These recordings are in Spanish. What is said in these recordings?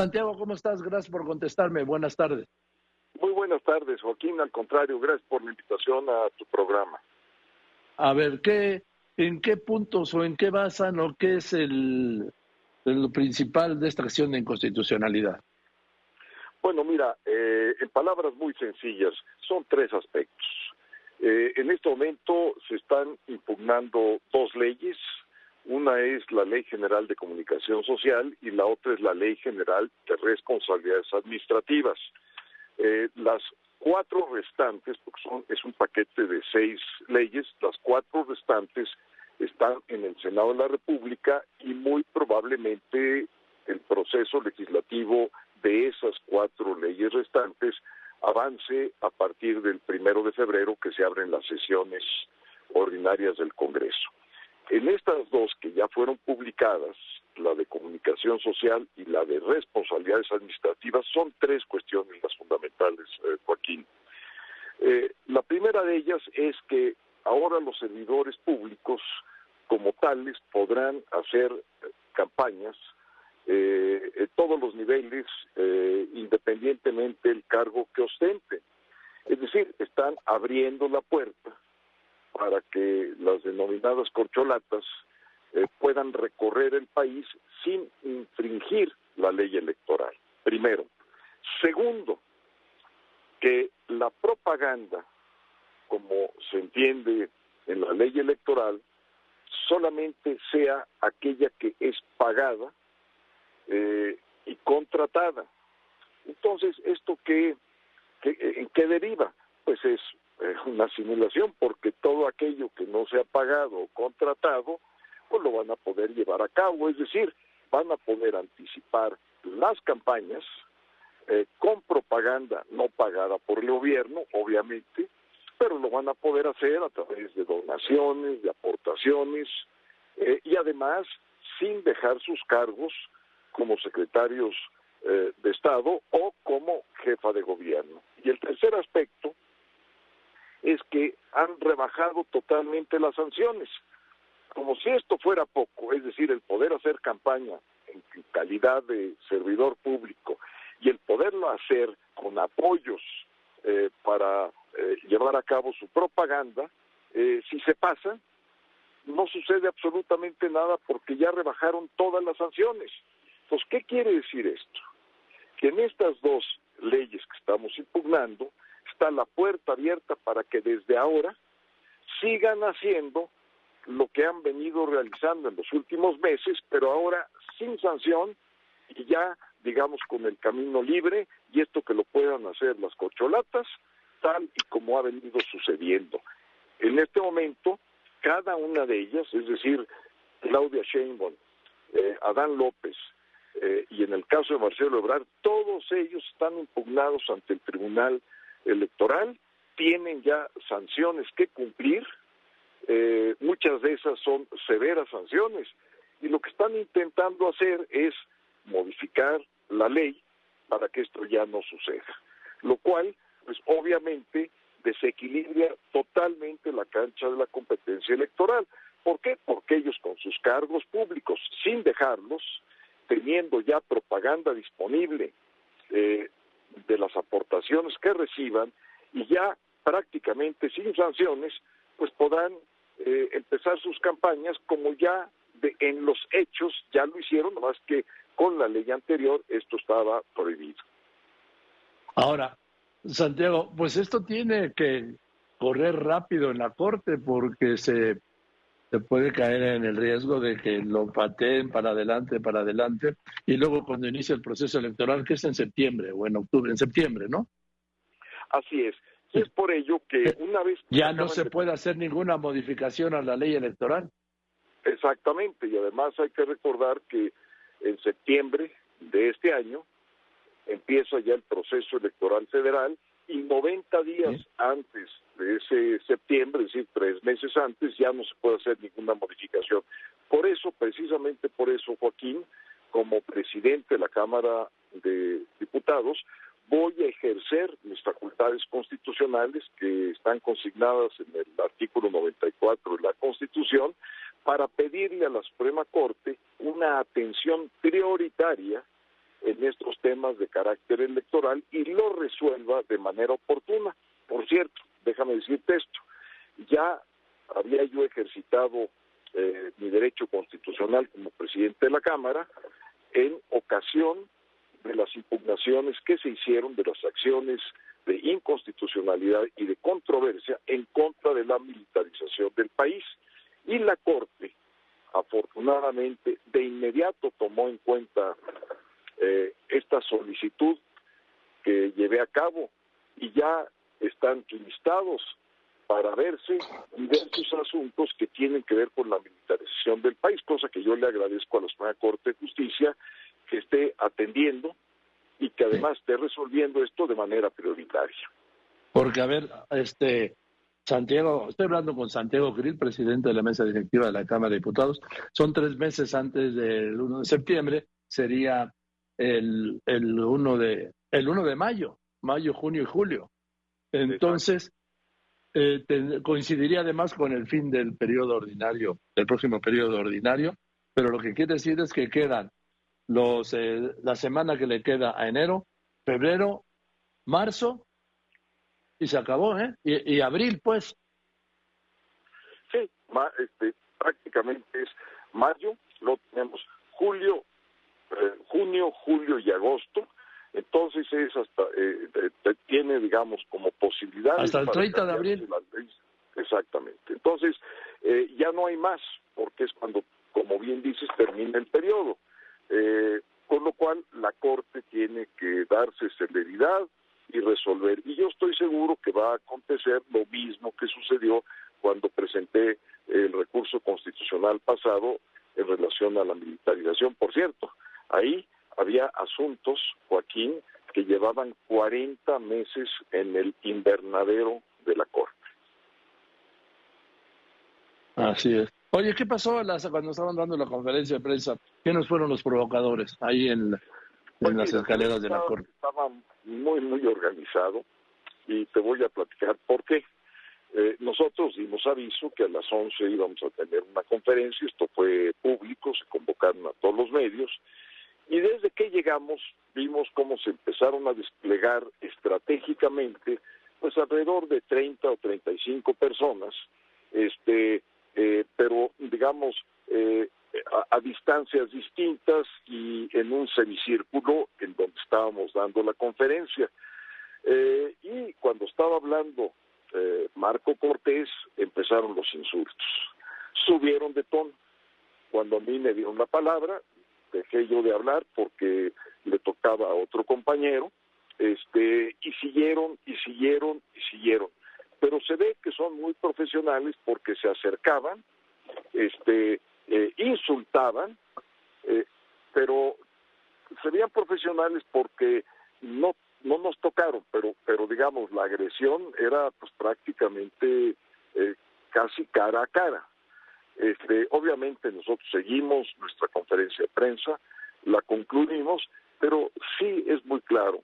Santiago, ¿cómo estás? Gracias por contestarme. Buenas tardes. Muy buenas tardes, Joaquín. Al contrario, gracias por la invitación a tu programa. A ver, ¿qué, ¿en qué puntos o en qué basan o qué es el, principal de esta acción de inconstitucionalidad? Bueno, mira, eh, en palabras muy sencillas, son tres aspectos. Eh, en este momento se están impugnando dos leyes. Una es la Ley General de Comunicación Social y la otra es la Ley General de Responsabilidades Administrativas. Eh, las cuatro restantes, porque son, es un paquete de seis leyes, las cuatro restantes están en el Senado de la República y muy probablemente el proceso legislativo de esas cuatro leyes restantes avance a partir del primero de febrero que se abren las sesiones ordinarias del Congreso. En estas dos que ya fueron publicadas, la de comunicación social y la de responsabilidades administrativas, son tres cuestiones las fundamentales, eh, Joaquín. Eh, la primera de ellas es que ahora los servidores públicos como tales podrán hacer campañas eh, en todos los niveles, eh, independientemente del cargo que ostenten. Es decir, están abriendo la puerta para que las denominadas corcholatas eh, puedan recorrer el país sin infringir la ley electoral. Primero. Segundo, que la propaganda, como se entiende en la ley electoral, solamente sea aquella que es pagada eh, y contratada. Entonces, ¿esto qué, en qué deriva? Pues es eh, una simulación, porque todo aquello que no se ha pagado o contratado, pues lo van a poder llevar a cabo, es decir, van a poder anticipar las campañas eh, con propaganda no pagada por el gobierno, obviamente, pero lo van a poder hacer a través de donaciones, de aportaciones y además sin dejar sus cargos como secretarios eh, de Estado o como jefa de gobierno. Y el tercer aspecto es que han rebajado totalmente las sanciones. Como si esto fuera poco, es decir, el poder hacer campaña en calidad de servidor público y el poderlo hacer con apoyos eh, para eh, llevar a cabo su propaganda, si se pasa, no sucede absolutamente nada porque ya rebajaron todas las sanciones. Entonces, ¿qué quiere decir esto? Que en estas dos leyes que estamos impugnando está la puerta abierta para que desde ahora sigan haciendo lo que han venido realizando en los últimos meses, pero ahora sin sanción y ya, digamos, con el camino libre y esto que lo puedan hacer las corcholatas, tal y como ha venido sucediendo. En este momento, cada una de ellas, es decir, Claudia Sheinbaum, eh, Adán López, eh, y en el caso de Marcelo Ebrard, todos ellos están impugnados ante el Tribunal Electoral, tienen ya sanciones que cumplir, eh, muchas de esas son severas sanciones, y lo que están intentando hacer es modificar la ley para que esto ya no suceda, lo cual, pues obviamente, desequilibra totalmente la cancha de la competencia electoral. ¿Por qué? Porque ellos con sus cargos públicos, sin dejarlos, teniendo ya propaganda disponible eh, de las aportaciones que reciban y ya prácticamente sin sanciones, pues podrán eh, empezar sus campañas como ya de, en los hechos ya lo hicieron, más que con la ley anterior esto estaba prohibido. Ahora, Santiago, pues esto tiene que correr rápido en la Corte porque se se puede caer en el riesgo de que lo pateen para adelante, para adelante, y luego cuando inicie el proceso electoral, que es en septiembre o en octubre, en septiembre, ¿no? Así es. Y es por ello que una vez... ya no se puede hacer ninguna modificación a la ley electoral. Exactamente, y además hay que recordar que en septiembre de este año empieza ya el proceso electoral federal y 90 días antes de ese septiembre, es decir, tres meses antes, ya no se puede hacer ninguna modificación. Por eso, precisamente por eso, Joaquín, como presidente de la Cámara de Diputados, voy a ejercer mis facultades constitucionales que están consignadas en el artículo 94 de la Constitución para pedirle a la Suprema Corte una atención prioritaria en estos temas de carácter electoral y lo resuelva de manera oportuna. Por cierto, déjame decirte esto, ya había yo ejercitado eh, mi derecho constitucional como presidente de la Cámara en ocasión de las impugnaciones que se hicieron de las acciones de inconstitucionalidad y de controversia en contra de la militarización del país. Y la Corte, afortunadamente, de inmediato tomó en cuenta eh, esta solicitud que llevé a cabo y ya están listados para verse diversos asuntos que tienen que ver con la militarización del país, cosa que yo le agradezco a la Suprema Corte de Justicia que esté atendiendo y que además esté resolviendo esto de manera prioritaria. Porque, a ver, este, Santiago, estoy hablando con Santiago Grill, presidente de la mesa directiva de la Cámara de Diputados. Son tres meses antes del 1 de septiembre, sería el, el, 1, de, el 1 de mayo, mayo, junio y julio. Entonces, eh, coincidiría además con el fin del periodo ordinario, del próximo periodo ordinario, pero lo que quiere decir es que quedan los, eh, la semana que le queda a enero, febrero, marzo, y se acabó, ¿eh? Y, abril, pues. Sí, este, prácticamente es mayo, lo tenemos julio, eh, junio, julio y agosto, entonces es hasta, eh, tiene, digamos, como posibilidad. Hasta el 30 de abril. Exactamente. Entonces, eh, ya no hay más, porque es cuando, como bien dices, termina el periodo. Eh, con lo cual, la Corte tiene que darse celeridad y resolver. Y yo estoy seguro que va a acontecer lo mismo que sucedió cuando presenté el recurso constitucional pasado en relación a la militarización. Por cierto, ahí había asuntos, Joaquín, que llevaban 40 meses en el invernadero de la Corte. Así es. Oye, ¿qué pasó cuando estaban dando la conferencia de prensa? ¿Quiénes fueron los provocadores ahí en, en las escaleras de la Corte? Estaba muy, muy organizado y te voy a platicar por qué. Eh, nosotros dimos aviso que a las 11 íbamos a tener una conferencia, esto fue público, se convocaron a todos los medios y desde que llegamos vimos cómo se empezaron a desplegar estratégicamente, pues alrededor de 30 o 35 personas, este, eh, pero digamos eh, a, distancias distintas y en un semicírculo en donde estábamos dando la conferencia. Eh, y cuando estaba hablando Marco Cortés, empezaron los insultos. Subieron de tono. Cuando a mí me dieron la palabra, dejé yo de hablar porque le tocaba a otro compañero, este, y siguieron, y siguieron, y siguieron. Pero se ve que son muy profesionales porque se acercaban, este, eh, insultaban, eh, pero se veían profesionales porque no no nos tocaron, pero pero digamos la agresión era pues prácticamente eh, casi cara a cara. Este, obviamente nosotros seguimos nuestra conferencia de prensa, la concluimos, pero sí es muy claro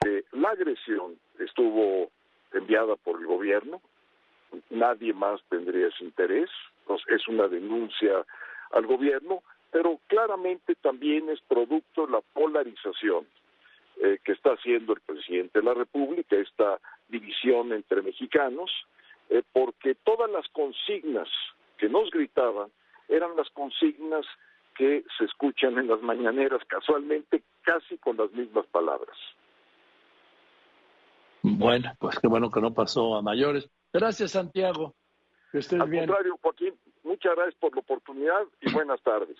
que la agresión estuvo enviada por el gobierno, nadie más tendría ese interés, es una denuncia al gobierno, pero claramente también es producto de la polarización eh, que está haciendo el presidente de la República, esta división entre mexicanos, eh, porque todas las consignas que nos gritaban eran las consignas que se escuchan en las mañaneras casualmente casi con las mismas palabras. Bueno, pues qué bueno que no pasó a mayores. Gracias, Santiago. Que estés Al contrario, Joaquín, muchas gracias por la oportunidad y buenas tardes.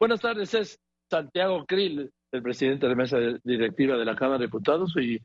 Buenas tardes, es Santiago Krill, el presidente de la mesa directiva de la Cámara de Diputados, y